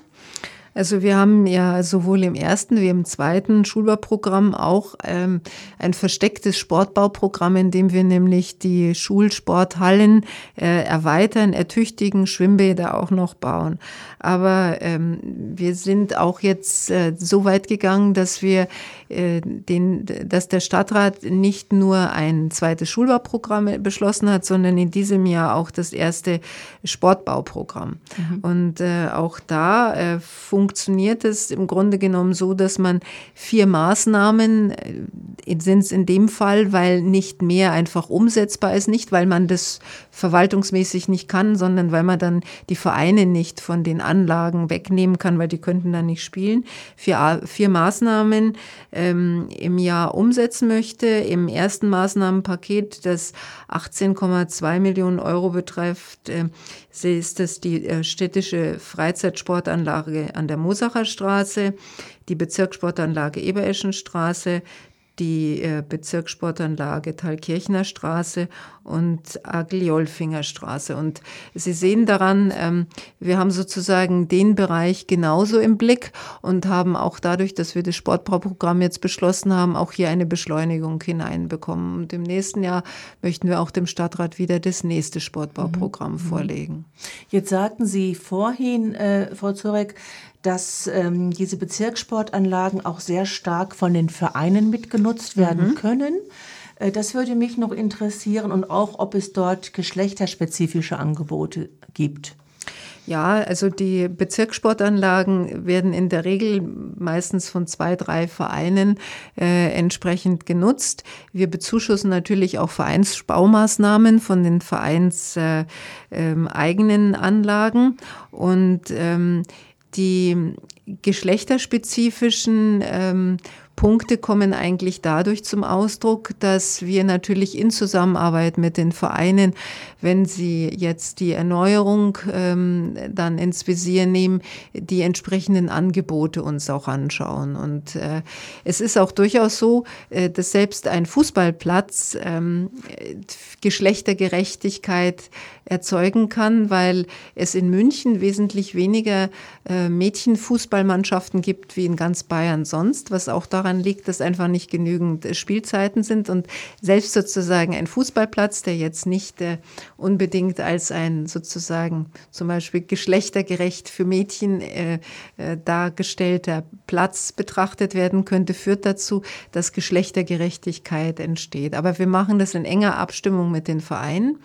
Also wir haben ja sowohl im ersten wie im zweiten Schulbauprogramm auch ähm, ein verstecktes Sportbauprogramm, in dem wir nämlich die Schulsporthallen äh, erweitern, ertüchtigen, Schwimmbäder auch noch bauen. Aber ähm, wir sind auch jetzt äh, so weit gegangen, dass wir äh, den, dass der Stadtrat nicht nur ein zweites Schulbauprogramm beschlossen hat, sondern in diesem Jahr auch das erste Sportbauprogramm. Mhm. Und äh, auch da äh, funktioniert es im Grunde genommen so, dass man vier Maßnahmen äh, sind es in dem Fall, weil nicht mehr einfach umsetzbar ist, nicht weil man das verwaltungsmäßig nicht kann, sondern weil man dann die Vereine nicht von den Anlagen wegnehmen kann, weil die könnten dann nicht spielen. Vier, vier Maßnahmen ähm, im Jahr umsetzen möchte. Im ersten Maßnahmenpaket, das 18,2 Millionen Euro betrifft, äh, ist das die äh, städtische Freizeitsportanlage an der Mosacher Straße, die Bezirkssportanlage Ebereschenstraße, die äh, Bezirkssportanlage Thalkirchner Straße und Agliolfinger Straße. Und Sie sehen daran, ähm, wir haben sozusagen den Bereich genauso im Blick und haben auch dadurch, dass wir das Sportbauprogramm jetzt beschlossen haben, auch hier eine Beschleunigung hineinbekommen. Und im nächsten Jahr möchten wir auch dem Stadtrat wieder das nächste Sportbauprogramm mhm. vorlegen. Jetzt sagten Sie vorhin, äh, Frau Zurek, dass ähm, diese Bezirkssportanlagen auch sehr stark von den Vereinen mitgenutzt werden mhm. können. Äh, das würde mich noch interessieren und auch, ob es dort geschlechterspezifische Angebote gibt. Ja, also die Bezirkssportanlagen werden in der Regel meistens von zwei, drei Vereinen äh, entsprechend genutzt. Wir bezuschussen natürlich auch Vereinsbaumaßnahmen von den Vereins äh, äh, eigenen Anlagen und ähm, die geschlechterspezifischen ähm, Punkte kommen eigentlich dadurch zum Ausdruck, dass wir natürlich in Zusammenarbeit mit den Vereinen, wenn sie jetzt die Erneuerung ähm, dann ins Visier nehmen, die entsprechenden Angebote uns auch anschauen. Und äh, es ist auch durchaus so, äh, dass selbst ein Fußballplatz ähm, Geschlechtergerechtigkeit erzeugen kann, weil es in München wesentlich weniger äh, Mädchenfußballmannschaften gibt wie in ganz Bayern sonst, was auch daran liegt, dass einfach nicht genügend äh, Spielzeiten sind und selbst sozusagen ein Fußballplatz, der jetzt nicht äh, unbedingt als ein sozusagen zum Beispiel geschlechtergerecht für Mädchen äh, dargestellter Platz betrachtet werden könnte, führt dazu, dass Geschlechtergerechtigkeit entsteht. Aber wir machen das in enger Abstimmung mit den Vereinen.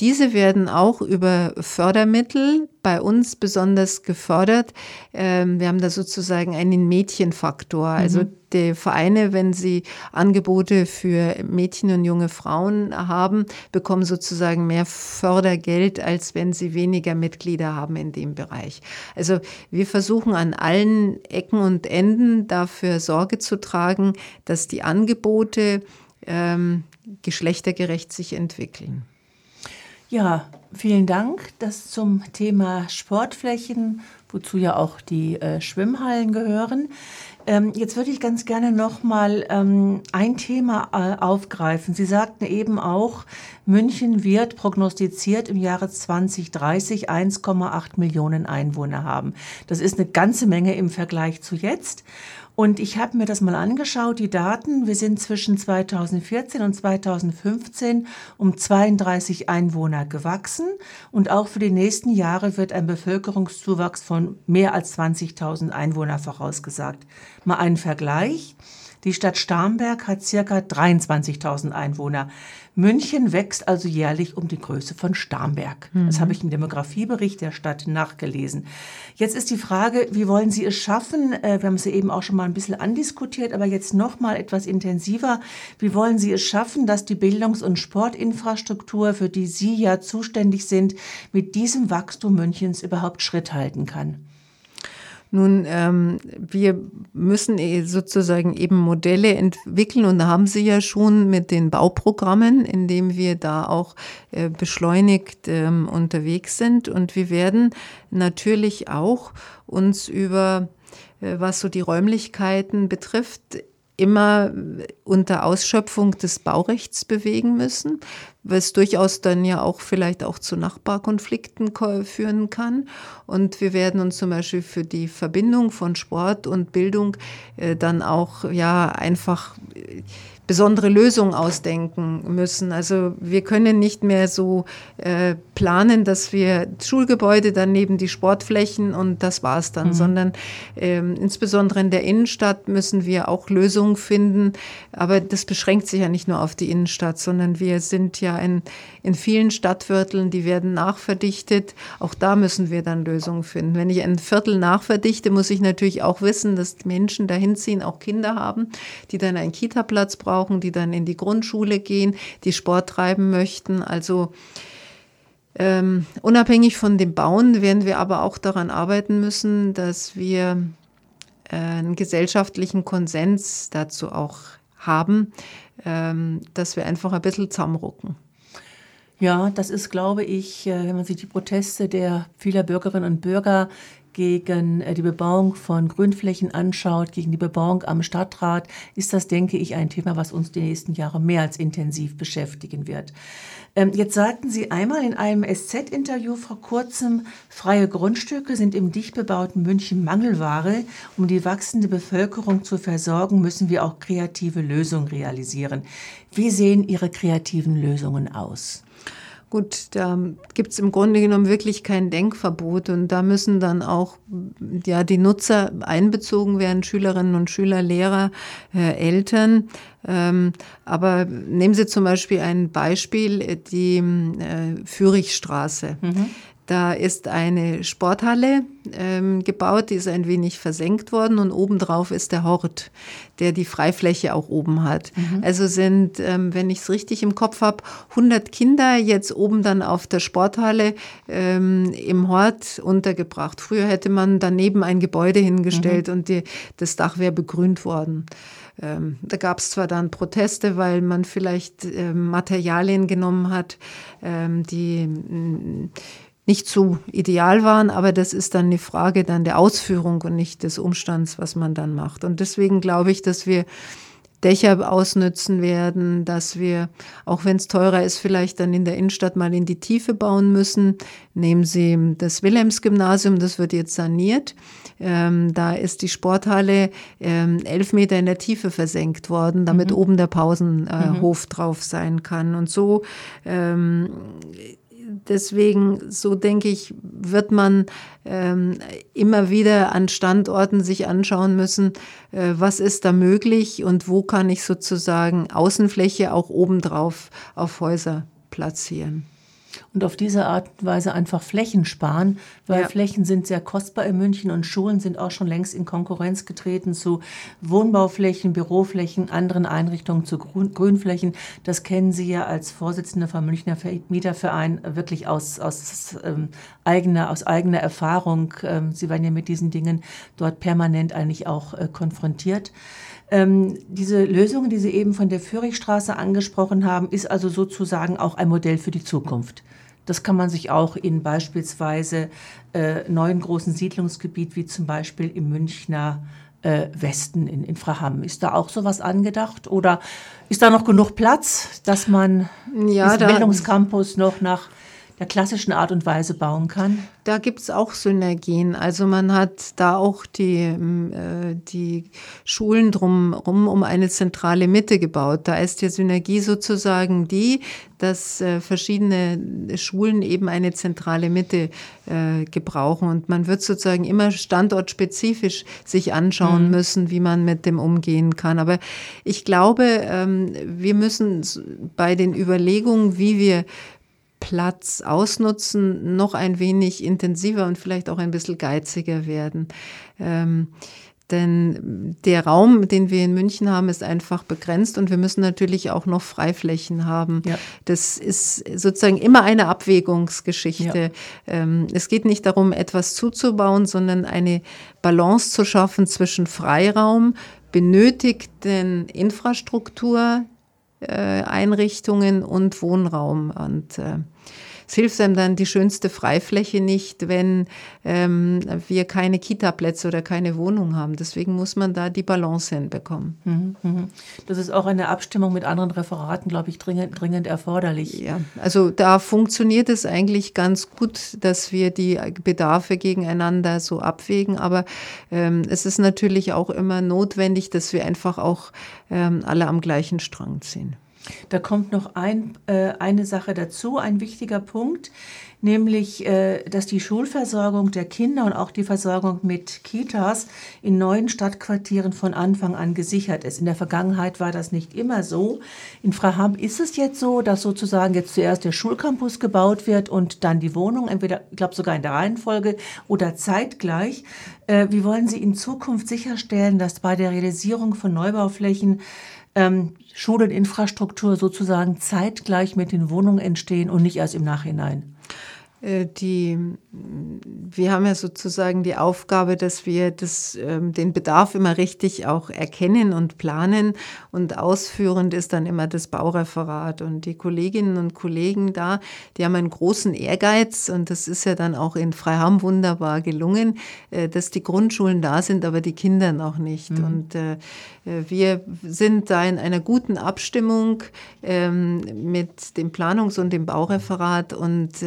Diese werden auch über Fördermittel bei uns besonders gefördert. Ähm, wir haben da sozusagen einen Mädchenfaktor. Also mhm. die Vereine, wenn sie Angebote für Mädchen und junge Frauen haben, bekommen sozusagen mehr Fördergeld, als wenn sie weniger Mitglieder haben in dem Bereich. Also wir versuchen an allen Ecken und Enden dafür Sorge zu tragen, dass die Angebote ähm, geschlechtergerecht sich entwickeln. Ja, vielen Dank. Das zum Thema Sportflächen, wozu ja auch die äh, Schwimmhallen gehören. Ähm, jetzt würde ich ganz gerne noch mal ähm, ein Thema äh, aufgreifen. Sie sagten eben auch, München wird prognostiziert im Jahre 2030 1,8 Millionen Einwohner haben. Das ist eine ganze Menge im Vergleich zu jetzt. Und ich habe mir das mal angeschaut, die Daten. Wir sind zwischen 2014 und 2015 um 32 Einwohner gewachsen. Und auch für die nächsten Jahre wird ein Bevölkerungszuwachs von mehr als 20.000 Einwohner vorausgesagt. Mal einen Vergleich. Die Stadt Starnberg hat circa 23.000 Einwohner. München wächst also jährlich um die Größe von Starnberg. Mhm. Das habe ich im Demografiebericht der Stadt nachgelesen. Jetzt ist die Frage, wie wollen Sie es schaffen? Äh, wir haben es ja eben auch schon mal ein bisschen andiskutiert, aber jetzt noch mal etwas intensiver. Wie wollen Sie es schaffen, dass die Bildungs- und Sportinfrastruktur, für die Sie ja zuständig sind, mit diesem Wachstum Münchens überhaupt Schritt halten kann? Nun, ähm, wir müssen eh sozusagen eben Modelle entwickeln und haben Sie ja schon mit den Bauprogrammen, indem wir da auch äh, beschleunigt ähm, unterwegs sind. Und wir werden natürlich auch uns über, äh, was so die Räumlichkeiten betrifft, immer unter Ausschöpfung des Baurechts bewegen müssen, was durchaus dann ja auch vielleicht auch zu Nachbarkonflikten führen kann. Und wir werden uns zum Beispiel für die Verbindung von Sport und Bildung äh, dann auch ja einfach besondere Lösung ausdenken müssen. Also wir können nicht mehr so äh, planen, dass wir Schulgebäude, daneben die Sportflächen und das war's dann, mhm. sondern ähm, insbesondere in der Innenstadt müssen wir auch Lösungen finden. Aber das beschränkt sich ja nicht nur auf die Innenstadt, sondern wir sind ja in, in vielen Stadtvierteln, die werden nachverdichtet. Auch da müssen wir dann Lösungen finden. Wenn ich ein Viertel nachverdichte, muss ich natürlich auch wissen, dass Menschen dahin ziehen, auch Kinder haben, die dann einen Kita-Platz brauchen brauchen, die dann in die Grundschule gehen, die Sport treiben möchten. Also ähm, unabhängig von dem Bauen werden wir aber auch daran arbeiten müssen, dass wir äh, einen gesellschaftlichen Konsens dazu auch haben, ähm, dass wir einfach ein bisschen zusammenrucken. Ja, das ist, glaube ich, äh, wenn man sich die Proteste der vieler Bürgerinnen und Bürger gegen äh, die Bebauung von Grünflächen anschaut, gegen die Bebauung am Stadtrat, ist das, denke ich, ein Thema, was uns die nächsten Jahre mehr als intensiv beschäftigen wird. Ähm, jetzt sagten Sie einmal in einem SZ-Interview vor kurzem, freie Grundstücke sind im dicht bebauten München Mangelware. Um die wachsende Bevölkerung zu versorgen, müssen wir auch kreative Lösungen realisieren. Wie sehen Ihre kreativen Lösungen aus? Gut, da gibt es im Grunde genommen wirklich kein Denkverbot und da müssen dann auch ja, die Nutzer einbezogen werden, Schülerinnen und Schüler, Lehrer, äh, Eltern. Ähm, aber nehmen Sie zum Beispiel ein Beispiel, die äh, Führichstraße. Mhm. Da ist eine Sporthalle ähm, gebaut, die ist ein wenig versenkt worden und obendrauf ist der Hort, der die Freifläche auch oben hat. Mhm. Also sind, ähm, wenn ich es richtig im Kopf habe, 100 Kinder jetzt oben dann auf der Sporthalle ähm, im Hort untergebracht. Früher hätte man daneben ein Gebäude hingestellt mhm. und die, das Dach wäre begrünt worden. Ähm, da gab es zwar dann Proteste, weil man vielleicht ähm, Materialien genommen hat, ähm, die nicht so ideal waren, aber das ist dann eine Frage dann der Ausführung und nicht des Umstands, was man dann macht. Und deswegen glaube ich, dass wir Dächer ausnützen werden, dass wir, auch wenn es teurer ist, vielleicht dann in der Innenstadt mal in die Tiefe bauen müssen. Nehmen Sie das Wilhelmsgymnasium, das wird jetzt saniert. Ähm, da ist die Sporthalle ähm, elf Meter in der Tiefe versenkt worden, damit mhm. oben der Pausenhof äh, mhm. drauf sein kann. Und so ähm, deswegen, so denke ich, wird man ähm, immer wieder an Standorten sich anschauen müssen, äh, was ist da möglich und wo kann ich sozusagen Außenfläche auch obendrauf auf Häuser platzieren und auf diese Art und Weise einfach Flächen sparen, weil ja. Flächen sind sehr kostbar in München und Schulen sind auch schon längst in Konkurrenz getreten zu Wohnbauflächen, Büroflächen, anderen Einrichtungen zu Grünflächen. Das kennen Sie ja als Vorsitzende vom Münchner Mieterverein wirklich aus, aus, ähm, eigener, aus eigener Erfahrung. Ähm, Sie werden ja mit diesen Dingen dort permanent eigentlich auch äh, konfrontiert. Ähm, diese Lösung, die Sie eben von der Führichstraße angesprochen haben, ist also sozusagen auch ein Modell für die Zukunft. Das kann man sich auch in beispielsweise äh, neuen großen Siedlungsgebiet wie zum Beispiel im Münchner äh, Westen in, in Fraham. Ist da auch sowas angedacht oder ist da noch genug Platz, dass man ja, diesen Bildungscampus noch nach der klassischen Art und Weise bauen kann? Da gibt es auch Synergien. Also man hat da auch die, ähm, äh, die Schulen drumherum um eine zentrale Mitte gebaut. Da ist die Synergie sozusagen die, dass äh, verschiedene Schulen eben eine zentrale Mitte äh, gebrauchen. Und man wird sozusagen immer standortspezifisch sich anschauen mhm. müssen, wie man mit dem umgehen kann. Aber ich glaube, ähm, wir müssen bei den Überlegungen, wie wir Platz ausnutzen, noch ein wenig intensiver und vielleicht auch ein bisschen geiziger werden. Ähm, denn der Raum, den wir in München haben, ist einfach begrenzt und wir müssen natürlich auch noch Freiflächen haben. Ja. Das ist sozusagen immer eine Abwägungsgeschichte. Ja. Ähm, es geht nicht darum, etwas zuzubauen, sondern eine Balance zu schaffen zwischen Freiraum, benötigten Infrastruktur, Einrichtungen und Wohnraum. Und äh, es hilft einem dann die schönste Freifläche nicht, wenn ähm, wir keine Kita-Plätze oder keine Wohnung haben. Deswegen muss man da die Balance hinbekommen. Mhm, mhm. Das ist auch eine Abstimmung mit anderen Referaten, glaube ich, dringend, dringend erforderlich. Ja, also da funktioniert es eigentlich ganz gut, dass wir die Bedarfe gegeneinander so abwägen. Aber ähm, es ist natürlich auch immer notwendig, dass wir einfach auch ähm, alle am gleichen Strang ziehen. Da kommt noch ein, äh, eine Sache dazu, ein wichtiger Punkt, nämlich, äh, dass die Schulversorgung der Kinder und auch die Versorgung mit Kitas in neuen Stadtquartieren von Anfang an gesichert ist. In der Vergangenheit war das nicht immer so. In Fraham ist es jetzt so, dass sozusagen jetzt zuerst der Schulcampus gebaut wird und dann die Wohnung, entweder, ich glaube sogar in der Reihenfolge oder zeitgleich. Äh, wie wollen Sie in Zukunft sicherstellen, dass bei der Realisierung von Neubauflächen ähm, Schuleninfrastruktur sozusagen zeitgleich mit den Wohnungen entstehen und nicht erst im Nachhinein? Äh, die, wir haben ja sozusagen die Aufgabe, dass wir das, ähm, den Bedarf immer richtig auch erkennen und planen und ausführend ist dann immer das Baureferat und die Kolleginnen und Kollegen da, die haben einen großen Ehrgeiz und das ist ja dann auch in Freiham wunderbar gelungen, äh, dass die Grundschulen da sind, aber die Kinder noch nicht. Mhm. Und äh, wir sind da in einer guten Abstimmung ähm, mit dem Planungs- und dem Baureferat und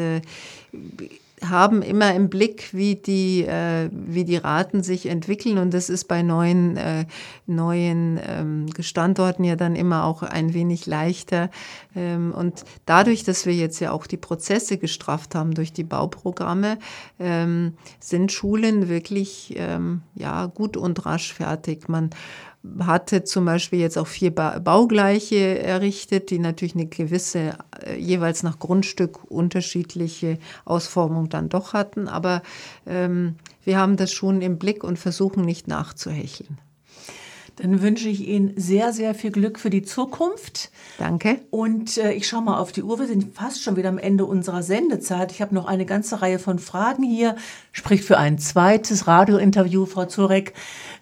haben immer im Blick, wie die, äh, wie die Raten sich entwickeln. Und das ist bei neuen, äh, neuen ähm, Standorten ja dann immer auch ein wenig leichter. Ähm, und dadurch, dass wir jetzt ja auch die Prozesse gestrafft haben durch die Bauprogramme, ähm, sind Schulen wirklich ähm, ja, gut und rasch fertig. Man hatte zum Beispiel jetzt auch vier Baugleiche errichtet, die natürlich eine gewisse, äh, jeweils nach Grundstück unterschiedliche Ausformung dann doch hatten. Aber ähm, wir haben das schon im Blick und versuchen nicht nachzuhecheln. Dann wünsche ich Ihnen sehr, sehr viel Glück für die Zukunft. Danke. Und äh, ich schaue mal auf die Uhr. Wir sind fast schon wieder am Ende unserer Sendezeit. Ich habe noch eine ganze Reihe von Fragen hier. Spricht für ein zweites Radiointerview, Frau Zurek.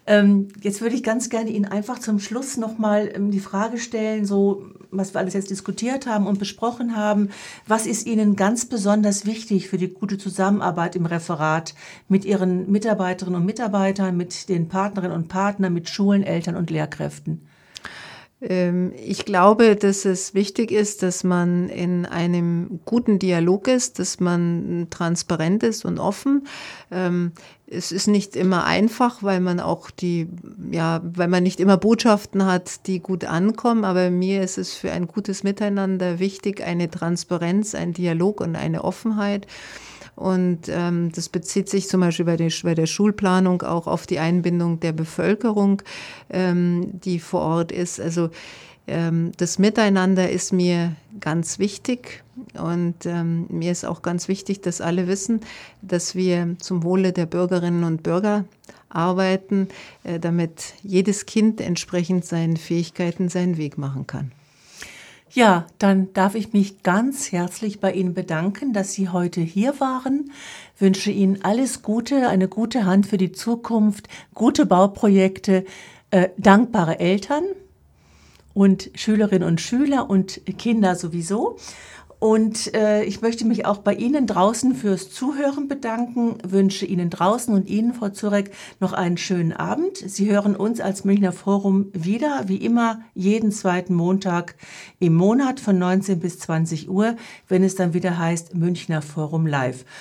Ähm, jetzt würde ich ganz gerne Ihnen einfach zum Schluss nochmal ähm, die Frage stellen, so was wir alles jetzt diskutiert haben und besprochen haben. Was ist Ihnen ganz besonders wichtig für die gute Zusammenarbeit im Referat mit Ihren Mitarbeiterinnen und Mitarbeitern, mit den Partnerinnen und Partnern, mit Schulen, Eltern und Lehrkräften? Ähm, ich glaube, dass es wichtig ist, dass man in einem guten Dialog ist, dass man transparent ist und offen. Ähm, es ist nicht immer einfach, weil man auch die, ja, weil man nicht immer Botschaften hat, die gut ankommen. Aber mir ist es für ein gutes Miteinander wichtig, eine Transparenz, ein Dialog und eine Offenheit. Und ähm, das bezieht sich zum Beispiel bei der, bei der Schulplanung auch auf die Einbindung der Bevölkerung, ähm, die vor Ort ist. Also ähm, das Miteinander ist mir ganz wichtig und ähm, mir ist auch ganz wichtig, dass alle wissen, dass wir zum Wohle der Bürgerinnen und Bürger arbeiten, äh, damit jedes Kind entsprechend seinen Fähigkeiten seinen Weg machen kann. Ja, dann darf ich mich ganz herzlich bei Ihnen bedanken, dass Sie heute hier waren. Wünsche Ihnen alles Gute, eine gute Hand für die Zukunft, gute Bauprojekte, äh, dankbare Eltern und Schülerinnen und Schüler und Kinder sowieso. Und äh, ich möchte mich auch bei Ihnen draußen fürs Zuhören bedanken, wünsche Ihnen draußen und Ihnen, Frau Zurek, noch einen schönen Abend. Sie hören uns als Münchner Forum wieder, wie immer, jeden zweiten Montag im Monat von 19 bis 20 Uhr, wenn es dann wieder heißt Münchner Forum Live.